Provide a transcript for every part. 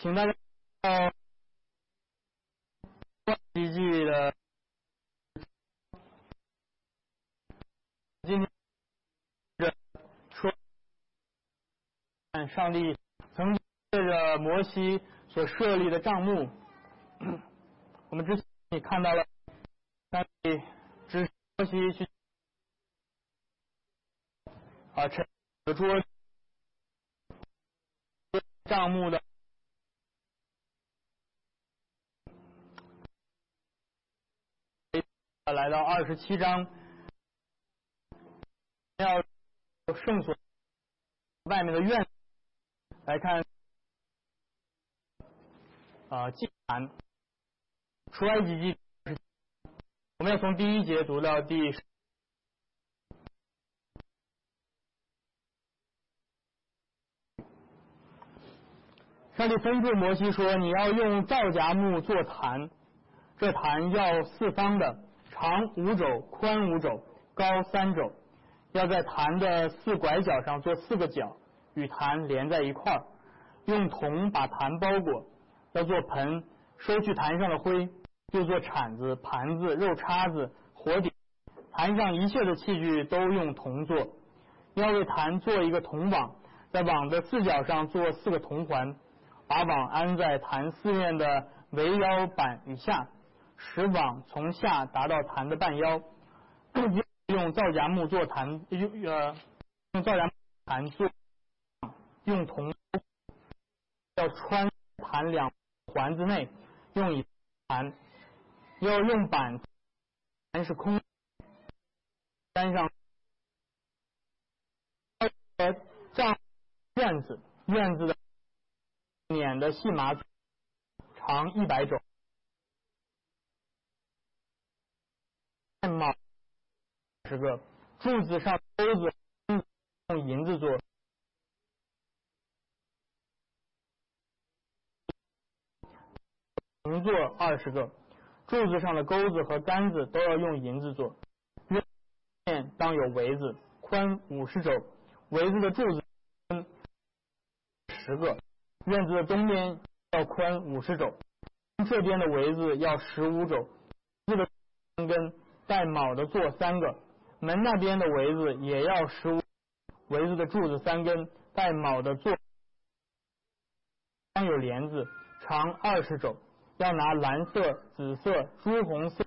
请大家到奇迹的今天说，上帝曾借着摩西所设立的账目，我们之前也看到了上帝指摩西去啊，陈桌账目的。来到二十七章，要圣所外面的院来看啊祭坛出埃及记，我们要从第一节读到第。上帝吩咐摩西说：“你要用皂荚木做坛，这坛要四方的。”长五肘，宽五肘，高三肘，要在坛的四拐角上做四个角，与坛连在一块儿，用铜把坛包裹，要做盆，收去坛上的灰，又做铲子、盘子、肉叉子、火鼎，坛上一切的器具都用铜做，要为坛做一个铜网，在网的四角上做四个铜环，把网安在坛四面的围腰板以下。使网从下达到坛的半腰，用皂荚木做坛，用呃用皂荚坛做，用铜要穿坛两环子内，用以坛，要用板，坛是空，山上呃帐院子院子的碾的细麻长一百种。帽十个柱子上钩子用银子做，铜做二十个柱子上的钩子和杆子都要用银子做。面当有围子，宽五十肘，围子的柱子十个。院子的东边要宽五十肘，这边的围子要十五肘。这个根。带卯的做三个，门那边的围子也要十五，围子的柱子三根，带卯的做，有帘子，长二十肘，要拿蓝色、紫色、朱红色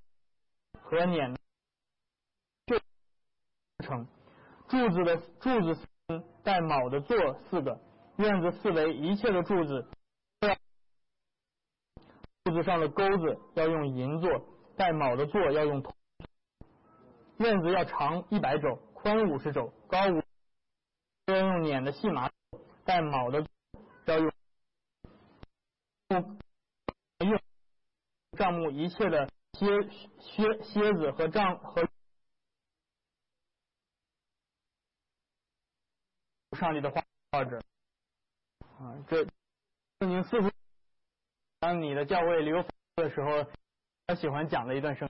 和碾就成。柱子的柱子带卯的做四个，院子四围一切的柱子，柱子上的钩子要用银做，带卯的做要用铜。院子要长一百肘，宽五十肘，高五，要用碾的细麻，带卯的要用用帐目一切的蝎蝎蝎子和账和上帝的话画着啊，这圣经似乎当你的教会留的时候，他喜欢讲的一段圣，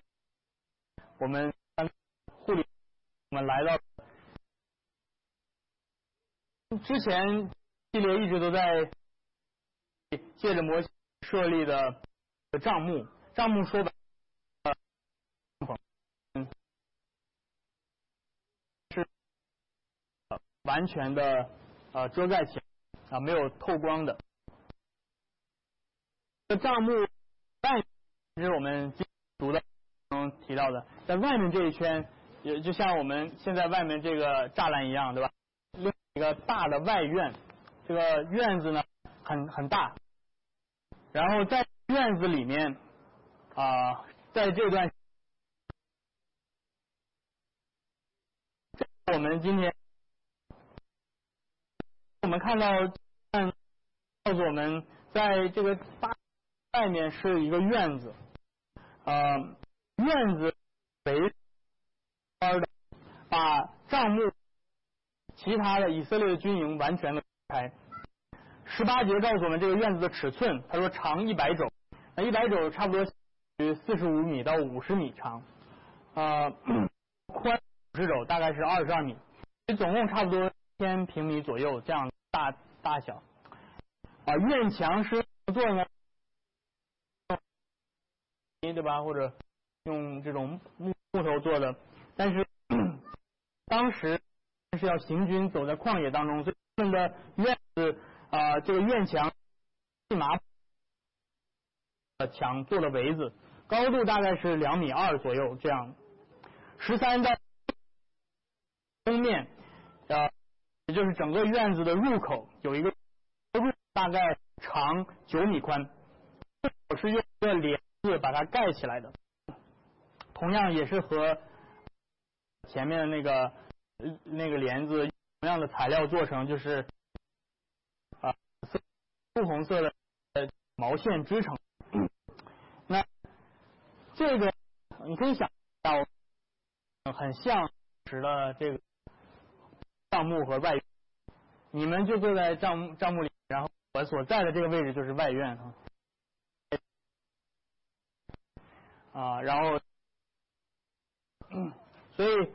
我们。我们来到之前系列一直都在借着模型设立的账目，账目说的是完全的呃遮盖起来啊没有透光的。这账目外，这是我们读的中提到的，在外面这一圈。也就像我们现在外面这个栅栏一样，对吧？另一个大的外院，这个院子呢很很大，然后在院子里面啊，在这段，我们今天我们看到，告诉我们在这个大外面是一个院子，呃，院子围。项目，其他的以色列的军营完全的开。十八节告诉我们这个院子的尺寸，他说长一百肘，那一百肘差不多于四十五米到五十米长，呃，宽五十肘大概是二十二米，总共差不多千平米左右这样大大小。啊，院墙是做呢？对吧？或者用这种木木头做的，但是当时是要行军走在旷野当中，所以他们的院子啊，这个院墙细麻墙做的围子，高度大概是两米二左右这样。十三到东面啊，也就是整个院子的入口有一个，大概长九米宽，我是用一个帘子把它盖起来的。同样也是和前面的那个那个帘子同样的材料做成，就是啊朱红色的毛线织成。那这个你可以想到。很像时的这个帐幕和外，你们就坐在帐幕帐幕里，然后我所在的这个位置就是外院啊，啊，然后，所以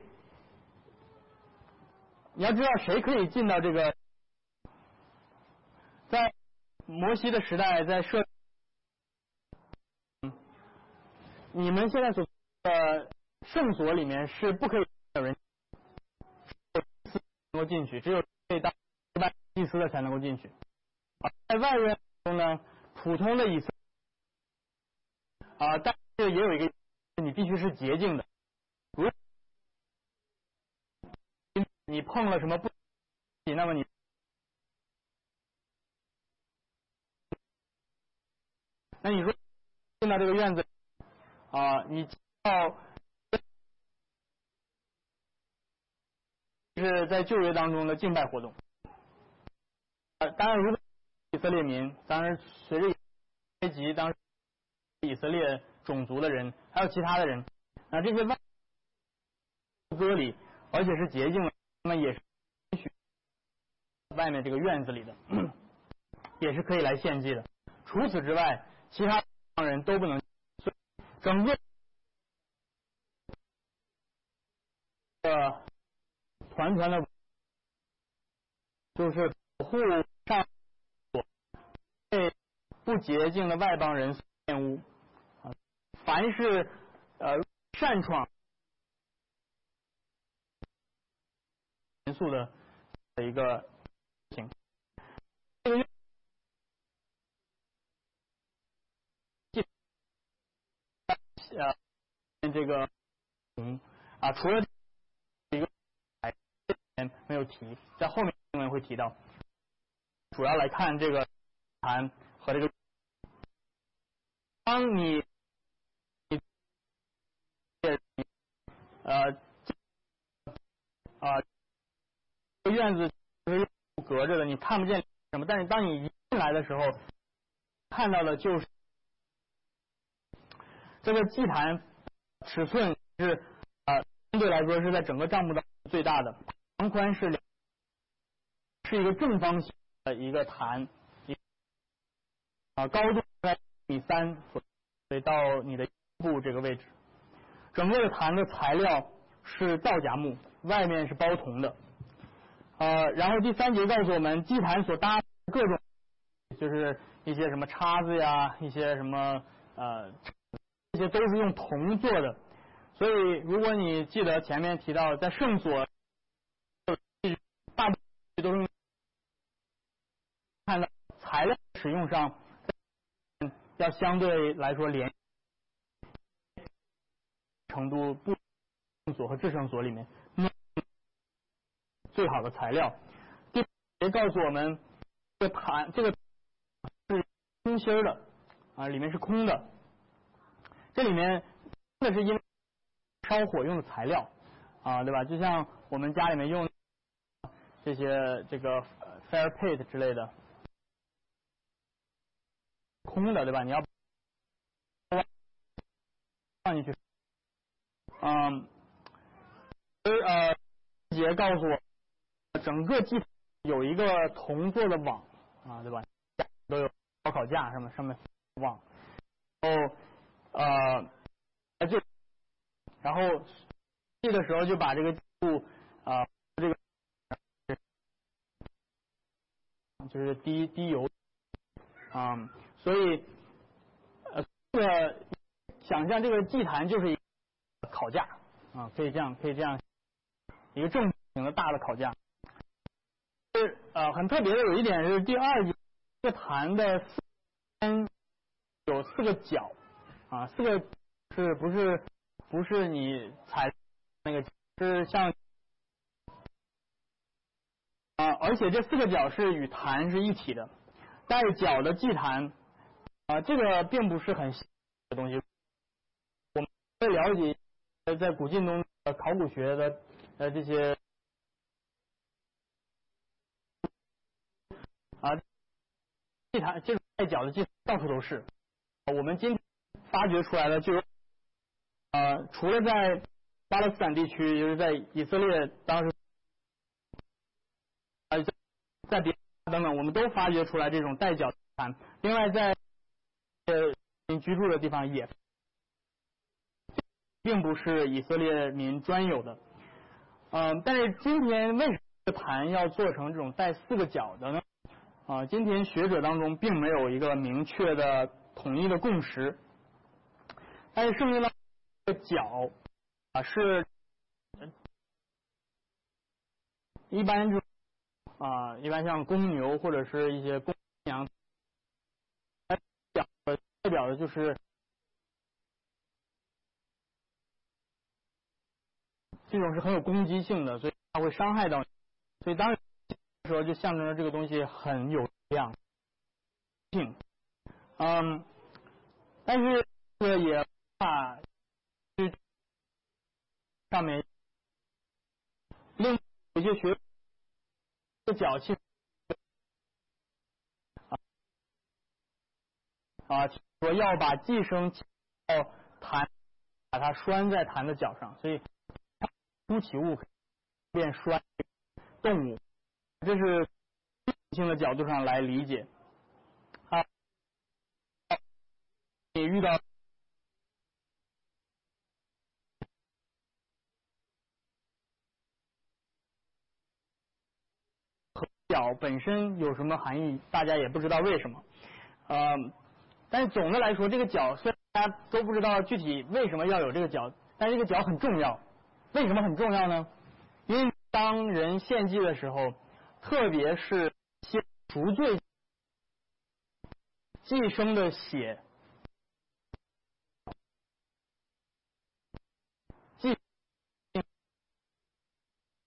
你要知道谁可以进到这个，在摩西的时代，在设，你们现在所的。圣所里面是不可以有人能够进去，只有被当拜祭司的才能够进去。在外院中呢，普通的以色啊，但是也有一个，你必须是洁净的。如你碰了什么不，那么你，那你说进到这个院子啊，你到。是在旧约当中的敬拜活动。呃，当然，如果以色列民，当然随着埃及当以色列种族的人，还有其他的人，那这些外割礼，而且是洁净的，那么也是允许外面这个院子里的，也是可以来献祭的。除此之外，其他人都不能。整个呃。团团的，就是保护上被不洁净的外邦人玷污啊！凡是呃擅闯严肃的的一个事情，这个呃这个嗯啊除了一个。没有提，在后面新闻会提到。主要来看这个盘和这个，当你呃啊院子是隔着的，你看不见什么。但是当你一进来的时候，看到的就是这个祭坛尺寸是啊相对来说是在整个帐幕的最大的。长宽是，是一个正方形的一个坛，啊，高度在一米三，所以到你的部这个位置。整个的坛的材料是皂荚木，外面是包铜的。呃，然后第三节告诉我们，祭坛所搭各种，就是一些什么叉子呀，一些什么呃，这些都是用铜做的。所以，如果你记得前面提到在圣所。大部分都是看到材料使用上要相对来说连程度不圣所和至圣所里面最好的材料。第节告诉我们，这个盘这个是空心的啊，里面是空的。这里面那是因为烧火用的材料啊，对吧？就像我们家里面用。这些这个 fire pit 之类的，空的对吧？你要放进去，嗯，呃，杰告诉我，整个祭坛有一个铜做的网啊，对吧？都有烧烤架什么上面网，然后呃，就然后去的时候就把这个布啊。这个就是滴滴油，啊，所以，呃，这个想象这个祭坛就是一个烤架啊，可以这样，可以这样，一个正形的大的烤架。呃很特别的有一点是第二个坛的四边有四个角啊，四个是不是不是你踩那个是像啊，而且这四个角是与坛是一体的，带角的祭坛啊，这个并不是很的东西。我们会了解在古晋中考古学的呃这些。啊，祭坛这种带角的祭到处都是。我们今发掘出来的就有，呃，除了在巴勒斯坦地区，就是在以色列当时，啊，在别等等，我们都发掘出来这种带角坛。另外，在呃居住的地方也，并不是以色列民专有的。嗯，但是今天为什么坛要做成这种带四个角的呢？啊，今天学者当中并没有一个明确的统一的共识，但是圣经的角啊是一般就啊一般像公牛或者是一些公羊，代表的代表的就是这种是很有攻击性的，所以它会伤害到，所以当时候就象征着这个东西很有量性，嗯，但是这个也怕上面另有些学的脚气啊，说要把寄生到弹，把它拴在弹的脚上，所以凸起物便拴动物。这是性的角度上来理解啊，你遇到角本身有什么含义，大家也不知道为什么，呃，但是总的来说，这个角虽然大家都不知道具体为什么要有这个角，但这个角很重要。为什么很重要呢？因为当人献祭的时候。特别是些赎罪寄生的血，祭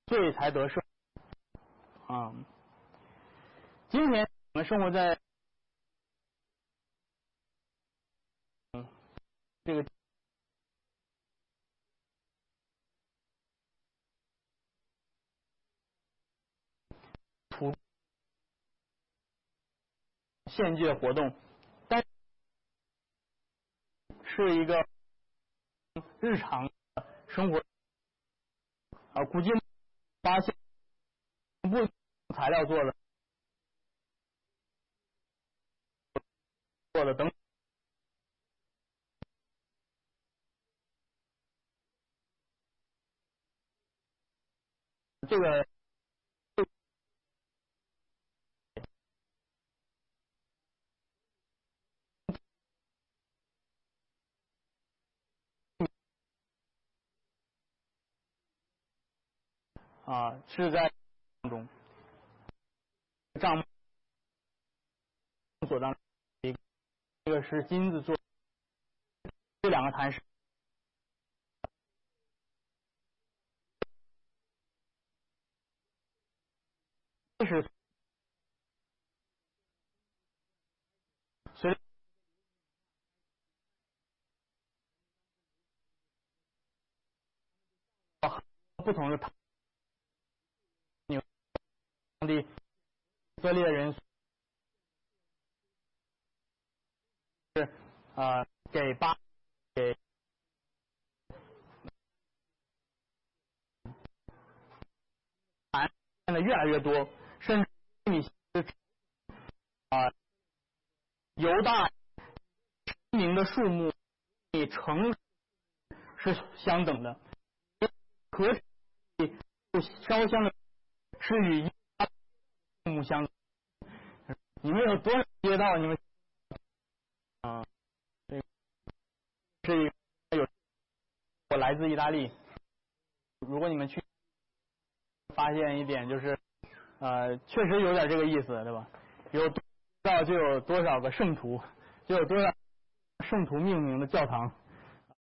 罪才得胜啊！今天我们生活在嗯这个。献祭的活动，但是一个日常生活啊，估计发现不材料做的做的等这个。啊，是在当中帐幕所当一个，这个是金子做，这两个坛是，这是随不同的坛。当地以色列人是啊，给巴给变得越来越多，甚至你啊，犹大名的数目与城是相等的，和烧香的是与。你们有多少街道？你们啊，这这有我来自意大利。如果你们去发现一点，就是呃，确实有点这个意思，对吧？有多少就有多少个圣徒，就有多少圣徒命名的教堂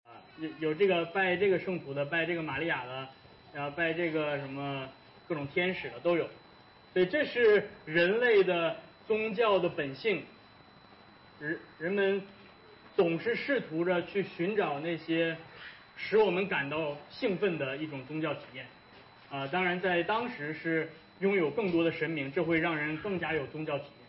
啊，有有这个拜这个圣徒的，拜这个玛利亚的，然后拜这个什么各种天使的都有。所以这是人类的。宗教的本性。人人们总是试图着去寻找那些使我们感到兴奋的一种宗教体验。啊，当然在当时是拥有更多的神明，这会让人更加有宗教体验。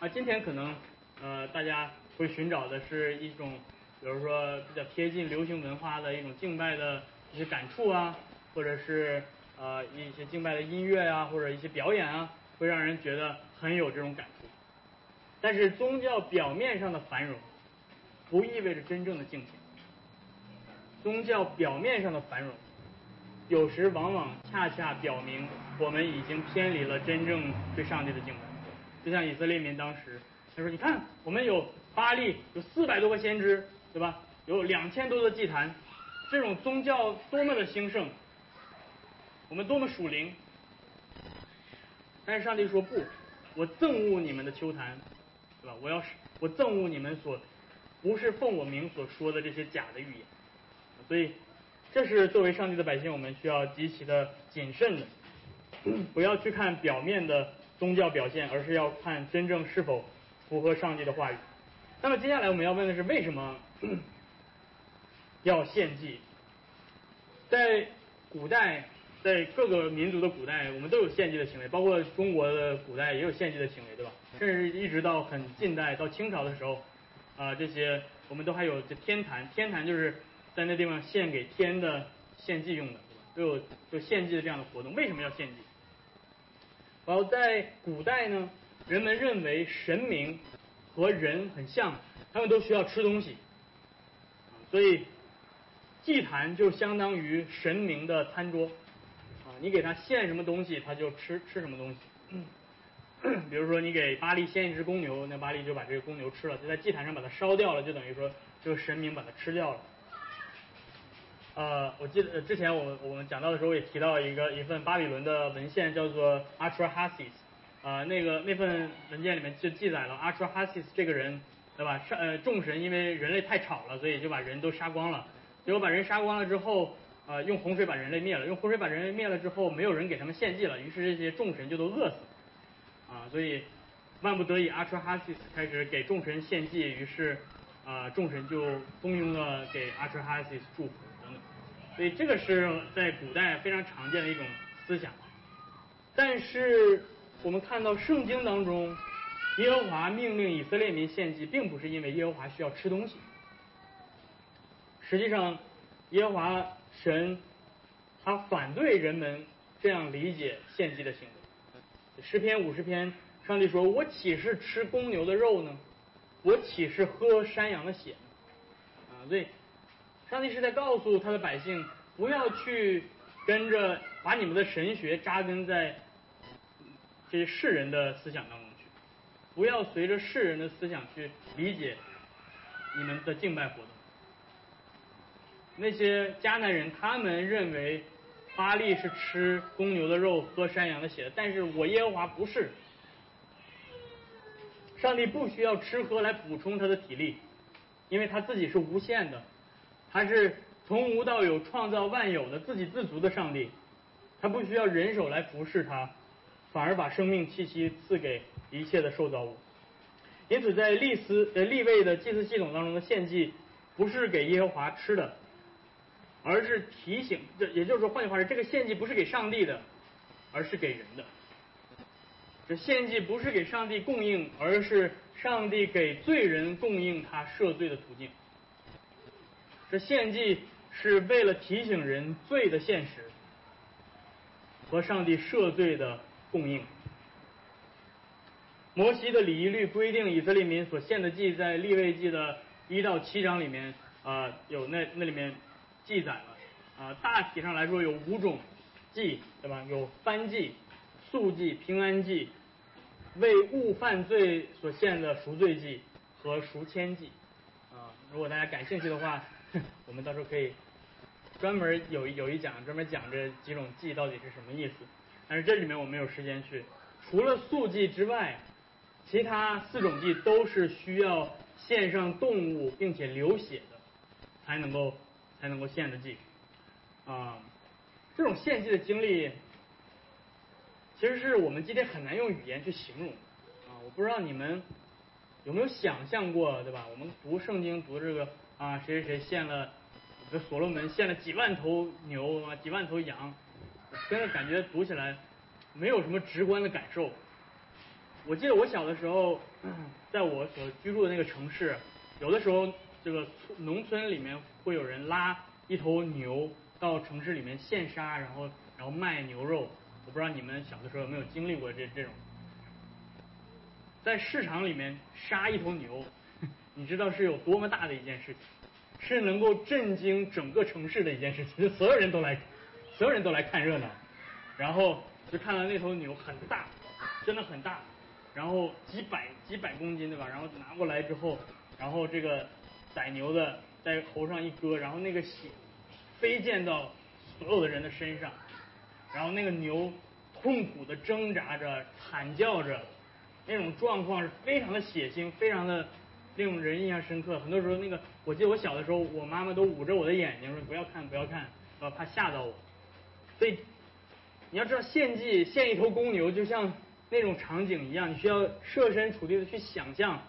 啊，今天可能呃大家会寻找的是一种，比如说比较贴近流行文化的一种敬拜的一些感触啊，或者是呃一些敬拜的音乐啊，或者一些表演啊，会让人觉得很有这种感触。但是宗教表面上的繁荣，不意味着真正的敬虔。宗教表面上的繁荣，有时往往恰恰表明我们已经偏离了真正对上帝的敬拜。就像以色列民当时，他说：“你看，我们有巴利，有四百多个先知，对吧？有两千多的祭坛，这种宗教多么的兴盛，我们多么属灵。”但是上帝说：“不，我憎恶你们的秋坛。”对吧？我要是我憎恶你们所不是奉我名所说的这些假的预言，所以这是作为上帝的百姓，我们需要极其的谨慎的，不要去看表面的宗教表现，而是要看真正是否符合上帝的话语。那么接下来我们要问的是，为什么 要献祭？在古代。在各个民族的古代，我们都有献祭的行为，包括中国的古代也有献祭的行为，对吧？甚至一直到很近代，到清朝的时候，啊，这些我们都还有这天坛，天坛就是在那地方献给天的献祭用的，对吧？都有就献祭的这样的活动。为什么要献祭？然后在古代呢，人们认为神明和人很像，他们都需要吃东西，所以祭坛就相当于神明的餐桌。你给他献什么东西，他就吃吃什么东西。比如说，你给巴利献一只公牛，那巴利就把这个公牛吃了，就在祭坛上把它烧掉了，就等于说这个神明把它吃掉了。呃，我记得之前我我们讲到的时候也提到一个一份巴比伦的文献，叫做 Atrahasis。啊，那个那份文件里面就记载了 Atrahasis 这个人，对吧？上呃众神因为人类太吵了，所以就把人都杀光了。结果把人杀光了之后。啊，用洪水把人类灭了，用洪水把人类灭了之后，没有人给他们献祭了，于是这些众神就都饿死。啊，所以万不得已，阿彻哈西斯开始给众神献祭，于是啊，众神就蜂拥的给阿彻哈西斯祝福等等。所以这个是在古代非常常见的一种思想。但是我们看到圣经当中，耶和华命令以色列民献祭，并不是因为耶和华需要吃东西。实际上，耶和华。神，他反对人们这样理解献祭的行为。诗篇五十篇，上帝说：“我岂是吃公牛的肉呢？我岂是喝山羊的血呢？”啊，所以上帝是在告诉他的百姓，不要去跟着把你们的神学扎根在这些世人的思想当中去，不要随着世人的思想去理解你们的敬拜活动。那些迦南人，他们认为巴利是吃公牛的肉、喝山羊的血，但是我耶和华不是。上帝不需要吃喝来补充他的体力，因为他自己是无限的，他是从无到有创造万有的自给自足的上帝，他不需要人手来服侍他，反而把生命气息赐给一切的受造物。因此，在利斯呃立位的祭祀系统当中的献祭，不是给耶和华吃的。而是提醒，这也就是说，换句话说，这个献祭不是给上帝的，而是给人的。这献祭不是给上帝供应，而是上帝给罪人供应他赦罪的途径。这献祭是为了提醒人罪的现实和上帝赦罪的供应。摩西的礼仪律规定，以色列民所献的祭，在立位记的一到七章里面啊，有那那里面。记载了啊，大体上来说有五种祭，对吧？有燔祭、素祭、平安祭、为误犯罪所献的赎罪祭和赎愆祭啊。如果大家感兴趣的话，我们到时候可以专门有有一讲专门讲这几种祭到底是什么意思，但是这里面我没有时间去。除了素祭之外，其他四种祭都是需要献上动物并且流血的，才能够才能够献的祭。啊，这种献祭的经历，其实是我们今天很难用语言去形容。啊，我不知道你们有没有想象过，对吧？我们读圣经读这个啊，谁谁谁献了，这所罗门献了几万头牛啊，几万头羊，真的感觉读起来没有什么直观的感受。我记得我小的时候，在我所居住的那个城市，有的时候这个农村里面会有人拉一头牛到城市里面现杀，然后然后卖牛肉。我不知道你们小的时候有没有经历过这这种，在市场里面杀一头牛，你知道是有多么大的一件事情，是能够震惊整个城市的一件事情，所有人都来，所有人都来看热闹，然后就看到那头牛很大，真的很大。然后几百几百公斤对吧？然后拿过来之后，然后这个宰牛的在头上一割，然后那个血飞溅到所有的人的身上，然后那个牛痛苦的挣扎着、惨叫着，那种状况是非常的血腥，非常的令人印象深刻。很多时候，那个我记得我小的时候，我妈妈都捂着我的眼睛说不要看，不要看，呃，怕吓到我。所以你要知道，献祭献一头公牛，就像。那种场景一样，你需要设身处地的去想象，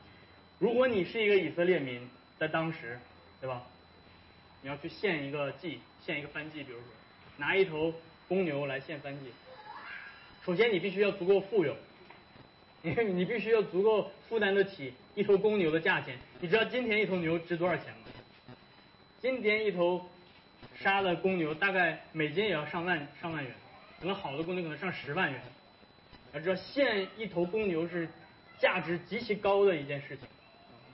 如果你是一个以色列民，在当时，对吧？你要去献一个祭，献一个燔祭，比如说拿一头公牛来献燔祭。首先，你必须要足够富有，你 你必须要足够负担得起一头公牛的价钱。你知道今天一头牛值多少钱吗？今天一头杀的公牛大概每斤也要上万上万元，可能好的公牛可能上十万元。要知道，献一头公牛是价值极其高的一件事情，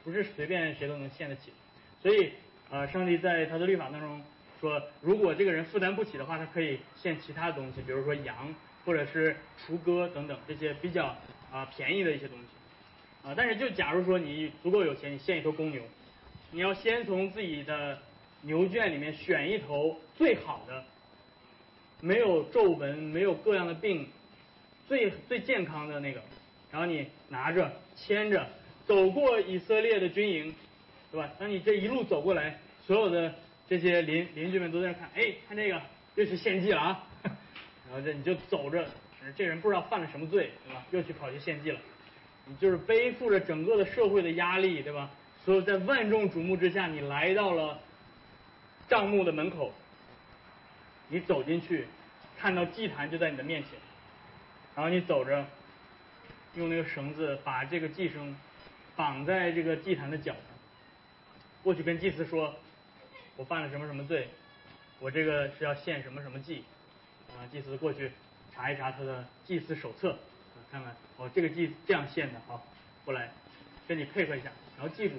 不是随便谁都能献得起。所以，呃，上帝在他的律法当中说，如果这个人负担不起的话，他可以献其他的东西，比如说羊，或者是雏鸽等等这些比较啊便宜的一些东西。啊，但是就假如说你足够有钱，你献一头公牛，你要先从自己的牛圈里面选一头最好的，没有皱纹、没有各样的病。最最健康的那个，然后你拿着牵着走过以色列的军营，对吧？当你这一路走过来，所有的这些邻邻居们都在看，哎，看这个又去献祭了啊！然后这你就走着，这人不知道犯了什么罪，对吧？又去跑去献祭了。你就是背负着整个的社会的压力，对吧？所以在万众瞩目之下，你来到了账目的门口，你走进去，看到祭坛就在你的面前。然后你走着，用那个绳子把这个祭生绑在这个祭坛的脚上，过去跟祭司说：“我犯了什么什么罪，我这个是要献什么什么祭。”啊，祭司过去查一查他的祭司手册，看看哦，这个祭这样献的，好，过来跟你配合一下。然后记住，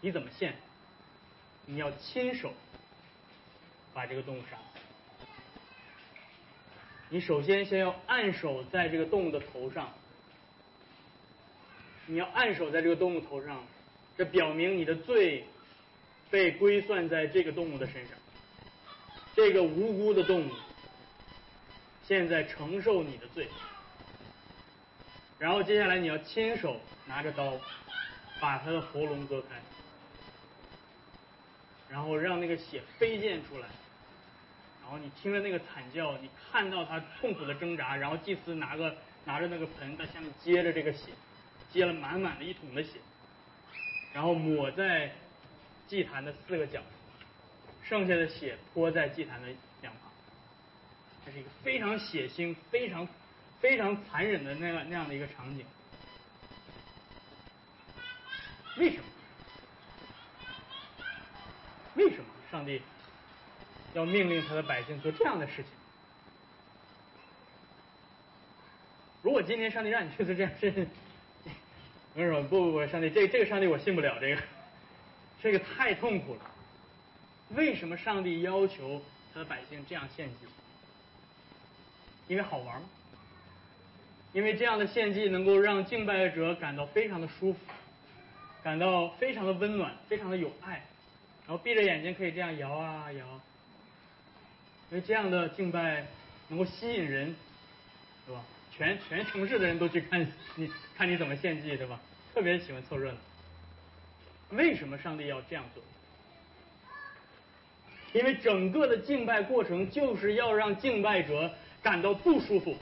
你怎么献，你要亲手把这个动物杀。你首先先要按手在这个动物的头上，你要按手在这个动物头上，这表明你的罪被归算在这个动物的身上，这个无辜的动物现在承受你的罪。然后接下来你要亲手拿着刀把它的喉咙割开，然后让那个血飞溅出来。然后你听着那个惨叫，你看到他痛苦的挣扎，然后祭司拿个拿着那个盆在下面接着这个血，接了满满的一桶的血，然后抹在祭坛的四个角，剩下的血泼在祭坛的两旁，这是一个非常血腥、非常非常残忍的那样那样的一个场景。为什么？为什么上帝？要命令他的百姓做这样的事情。如果今天上帝让你去做这样事情，为什么不不不，上帝这这个上帝我信不了这个，这个太痛苦了。为什么上帝要求他的百姓这样献祭？因为好玩吗？因为这样的献祭能够让敬拜者感到非常的舒服，感到非常的温暖，非常的有爱。然后闭着眼睛可以这样摇啊摇，因为这样的敬拜能够吸引人，对吧？全全城市的人都去看你看你怎么献祭，对吧？特别喜欢凑热闹。为什么上帝要这样做？因为整个的敬拜过程就是要让敬拜者感到不舒服，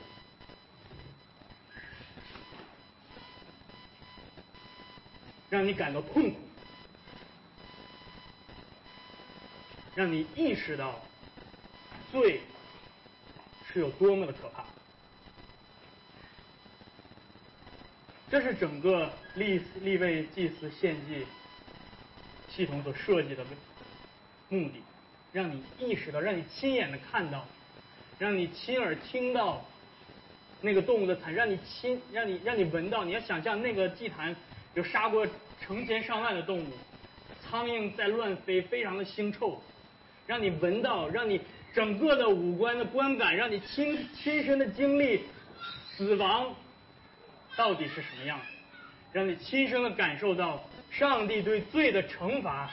让你感到痛苦，让你意识到罪是有多么的可怕。这是整个立立位祭祀献祭系统所设计的目的。让你意识到，让你亲眼的看到，让你亲耳听到那个动物的惨，让你亲，让你让你闻到。你要想象那个祭坛有杀过成千上万的动物，苍蝇在乱飞，非常的腥臭。让你闻到，让你整个的五官的观感，让你亲亲身的经历死亡到底是什么样子，让你亲身的感受到上帝对罪的惩罚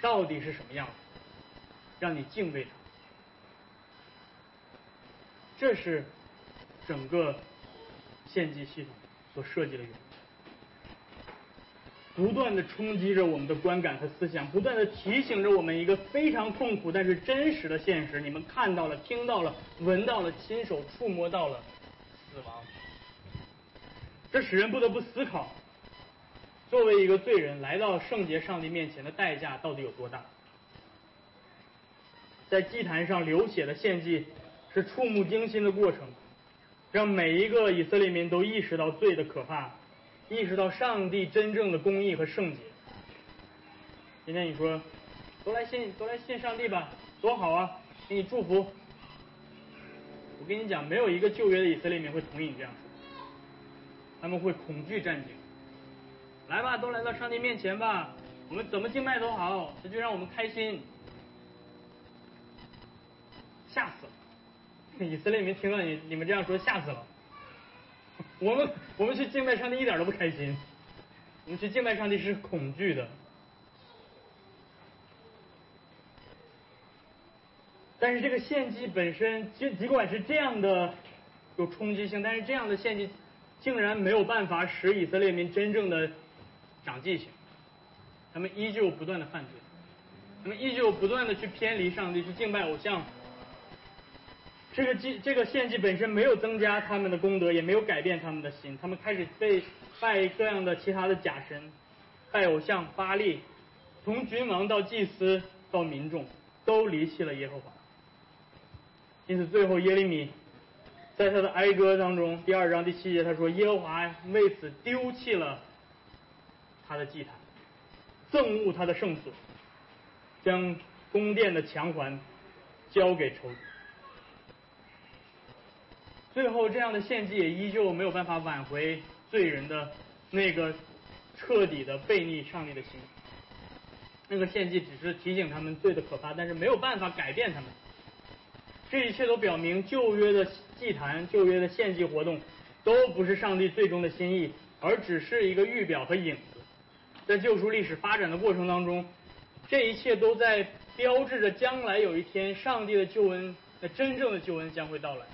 到底是什么样子。让你敬畏他，这是整个献祭系统所设计的原因。不断的冲击着我们的观感和思想，不断的提醒着我们一个非常痛苦但是真实的现实：你们看到了、听到了、闻到了、亲手触摸到了死亡。这使人不得不思考：作为一个罪人来到圣洁上帝面前的代价到底有多大？在祭坛上流血的献祭是触目惊心的过程，让每一个以色列民都意识到罪的可怕，意识到上帝真正的公义和圣洁。今天你说，都来信，都来信上帝吧，多好啊，给你祝福。我跟你讲，没有一个旧约的以色列民会同意你这样说，他们会恐惧战警。来吧，都来到上帝面前吧，我们怎么敬拜都好，这就让我们开心。吓死了！以色列民听到你你们这样说，吓死了。我们我们去敬拜上帝一点都不开心，我们去敬拜上帝是恐惧的。但是这个献祭本身，尽尽管是这样的有冲击性，但是这样的献祭竟然没有办法使以色列民真正的长记性，他们依旧不断的犯罪，他们依旧不断的去偏离上帝，去敬拜偶像。这个祭，这个献祭本身没有增加他们的功德，也没有改变他们的心。他们开始被拜各样的其他的假神，拜偶像巴利，从君王到祭司到民众，都离弃了耶和华。因此，最后耶利米在他的哀歌当中，第二章第七节他说：“耶和华为此丢弃了他的祭坛，憎恶他的圣所，将宫殿的墙环交给仇敌。”最后，这样的献祭也依旧没有办法挽回罪人的那个彻底的背逆上帝的心。那个献祭只是提醒他们罪的可怕，但是没有办法改变他们。这一切都表明，旧约的祭坛、旧约的献祭活动都不是上帝最终的心意，而只是一个预表和影子。在救赎历史发展的过程当中，这一切都在标志着将来有一天，上帝的救恩，那真正的救恩将会到来。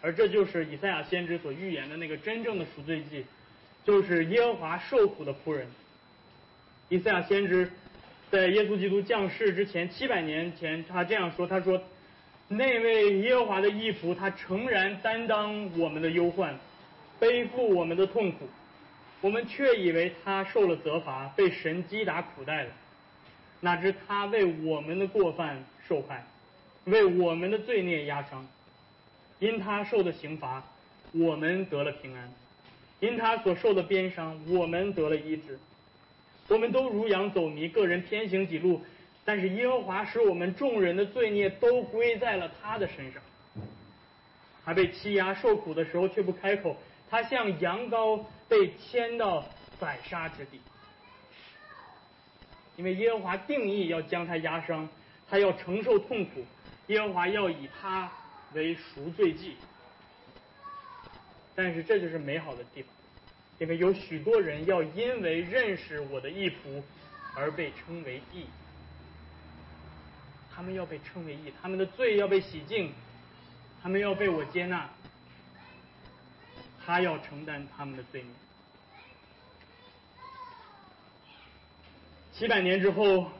而这就是以赛亚先知所预言的那个真正的赎罪记，就是耶和华受苦的仆人。以赛亚先知在耶稣基督降世之前七百年前，他这样说：“他说，那位耶和华的义仆，他诚然担当我们的忧患，背负我们的痛苦，我们却以为他受了责罚，被神击打苦待了。哪知他为我们的过犯受害，为我们的罪孽压伤。”因他受的刑罚，我们得了平安；因他所受的鞭伤，我们得了医治。我们都如羊走迷，个人偏行己路。但是耶和华使我们众人的罪孽都归在了他的身上。他被欺压受苦的时候却不开口，他像羊羔被牵到宰杀之地。因为耶和华定义要将他压伤，他要承受痛苦，耶和华要以他。为赎罪祭，但是这就是美好的地方，因为有许多人要因为认识我的义仆而被称为义。他们要被称为义，他们的罪要被洗净，他们要被我接纳，他要承担他们的罪孽。七百年之后，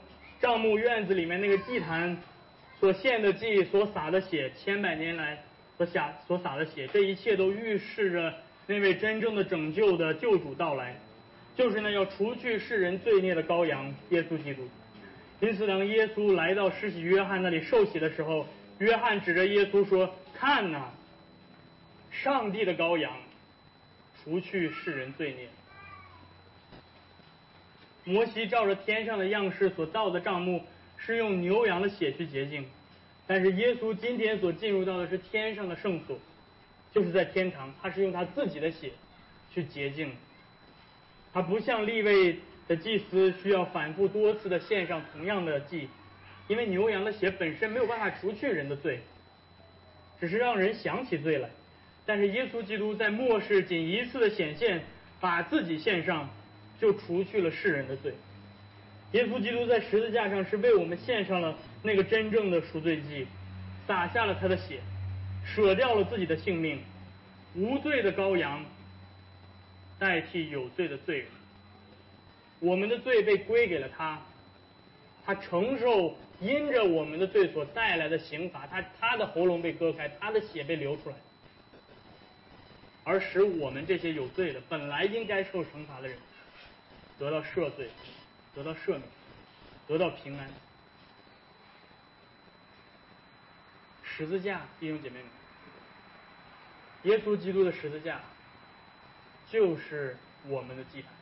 帐幕院子里面那个祭坛所献的祭、所洒的血，千百年来所洒所洒的血，这一切都预示着那位真正的拯救的救主到来，就是那要除去世人罪孽的羔羊耶稣基督。因此，当耶稣来到施洗约翰那里受洗的时候，约翰指着耶稣说：“看呐，上帝的羔羊，除去世人罪孽。”摩西照着天上的样式所造的帐幕，是用牛羊的血去洁净；但是耶稣今天所进入到的是天上的圣所，就是在天堂，他是用他自己的血去洁净。他不像立位。的祭司需要反复多次的献上同样的祭，因为牛羊的血本身没有办法除去人的罪，只是让人想起罪来。但是耶稣基督在末世仅一次的显现，把自己献上，就除去了世人的罪。耶稣基督在十字架上是为我们献上了那个真正的赎罪祭，洒下了他的血，舍掉了自己的性命，无罪的羔羊代替有罪的罪人。我们的罪被归给了他，他承受因着我们的罪所带来的刑罚，他他的喉咙被割开，他的血被流出来，而使我们这些有罪的、本来应该受惩罚的人，得到赦罪，得到赦免，得到平安。十字架，弟兄姐妹们，耶稣基督的十字架就是我们的祭坛。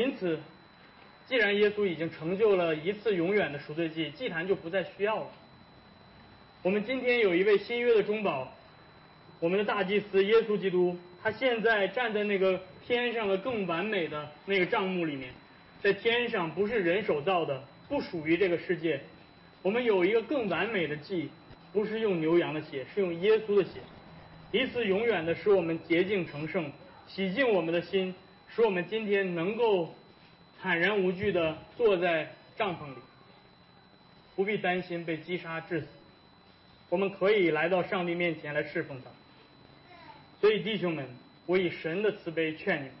因此，既然耶稣已经成就了一次永远的赎罪祭，祭坛就不再需要了。我们今天有一位新约的中保，我们的大祭司耶稣基督，他现在站在那个天上的更完美的那个帐幕里面，在天上不是人手造的，不属于这个世界。我们有一个更完美的祭，不是用牛羊的血，是用耶稣的血，一次永远的使我们洁净成圣，洗净我们的心。使我们今天能够坦然无惧的坐在帐篷里，不必担心被击杀致死。我们可以来到上帝面前来侍奉他。所以弟兄们，我以神的慈悲劝你们，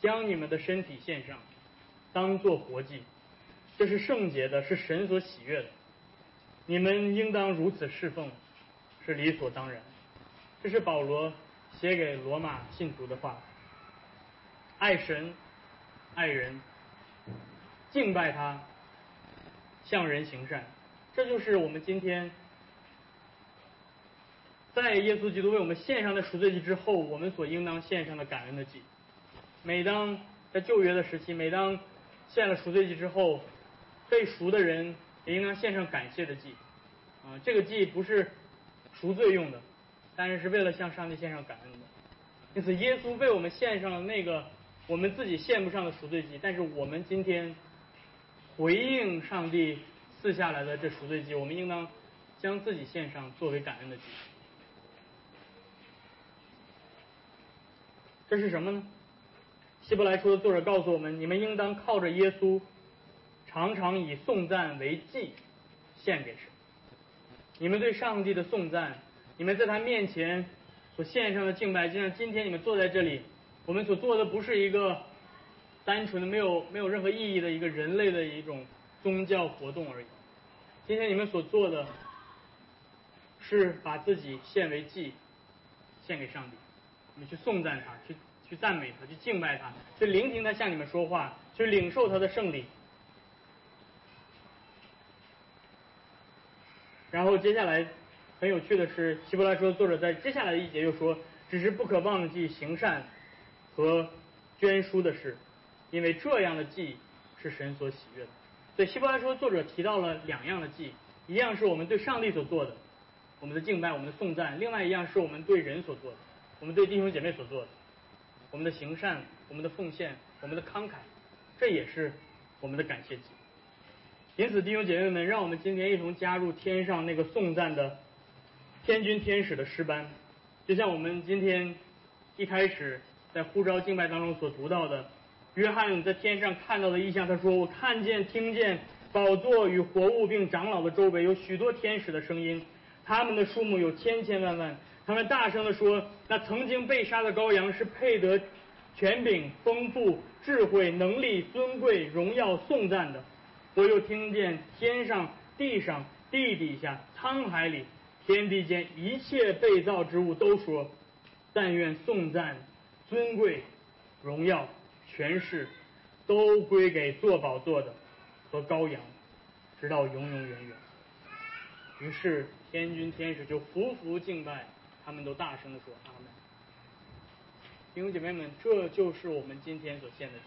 将你们的身体献上，当做活祭，这是圣洁的，是神所喜悦的。你们应当如此侍奉，是理所当然。这是保罗写给罗马信徒的话。爱神，爱人，敬拜他，向人行善，这就是我们今天在耶稣基督为我们献上的赎罪祭之后，我们所应当献上的感恩的祭。每当在旧约的时期，每当献了赎罪祭之后，被赎的人也应当献上感谢的祭。啊，这个祭不是赎罪用的，但是是为了向上帝献上感恩的。因此，耶稣为我们献上了那个。我们自己献不上的赎罪祭，但是我们今天回应上帝赐下来的这赎罪祭，我们应当将自己献上作为感恩的祭。这是什么呢？希伯来书的作者告诉我们：你们应当靠着耶稣，常常以颂赞为祭献给神。你们对上帝的颂赞，你们在他面前所献上的敬拜，就像今天你们坐在这里。我们所做的不是一个单纯的、没有没有任何意义的一个人类的一种宗教活动而已。今天你们所做的，是把自己献为祭，献给上帝。你们去颂赞他，去去赞美他，去敬拜他，去聆听他向你们说话，去领受他的圣礼。然后接下来很有趣的是，希伯来书的作者在接下来的一节又说：“只是不可忘记行善。”和捐书的事，因为这样的祭是神所喜悦的。所以希伯来书作者提到了两样的祭，一样是我们对上帝所做的，我们的敬拜、我们的颂赞；另外一样是我们对人所做的，我们对弟兄姐妹所做的，我们的行善、我们的奉献、我们的慷慨，这也是我们的感谢祭。因此，弟兄姐妹们，让我们今天一同加入天上那个颂赞的天君天使的诗班，就像我们今天一开始。在呼召敬拜当中所读到的，约翰在天上看到的异象，他说：“我看见、听见宝座与活物并长老的周围有许多天使的声音，他们的数目有千千万万。他们大声地说：那曾经被杀的羔羊是配得权柄、丰富、智慧、能力、尊贵、荣耀、颂赞的。我又听见天上、地上、地底下、沧海里、天地间一切被造之物都说：但愿颂赞、尊贵、荣耀。”权势都归给坐宝座的和羔羊，直到永永远远。于是天君天使就匍匐敬拜，他们都大声的说：“阿门。”弟兄姐妹们，这就是我们今天所献的祭，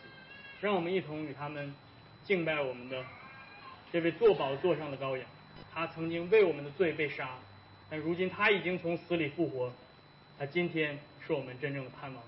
让我们一同与他们敬拜我们的这位坐宝座上的羔羊。他曾经为我们的罪被杀，但如今他已经从死里复活，他今天是我们真正的盼望。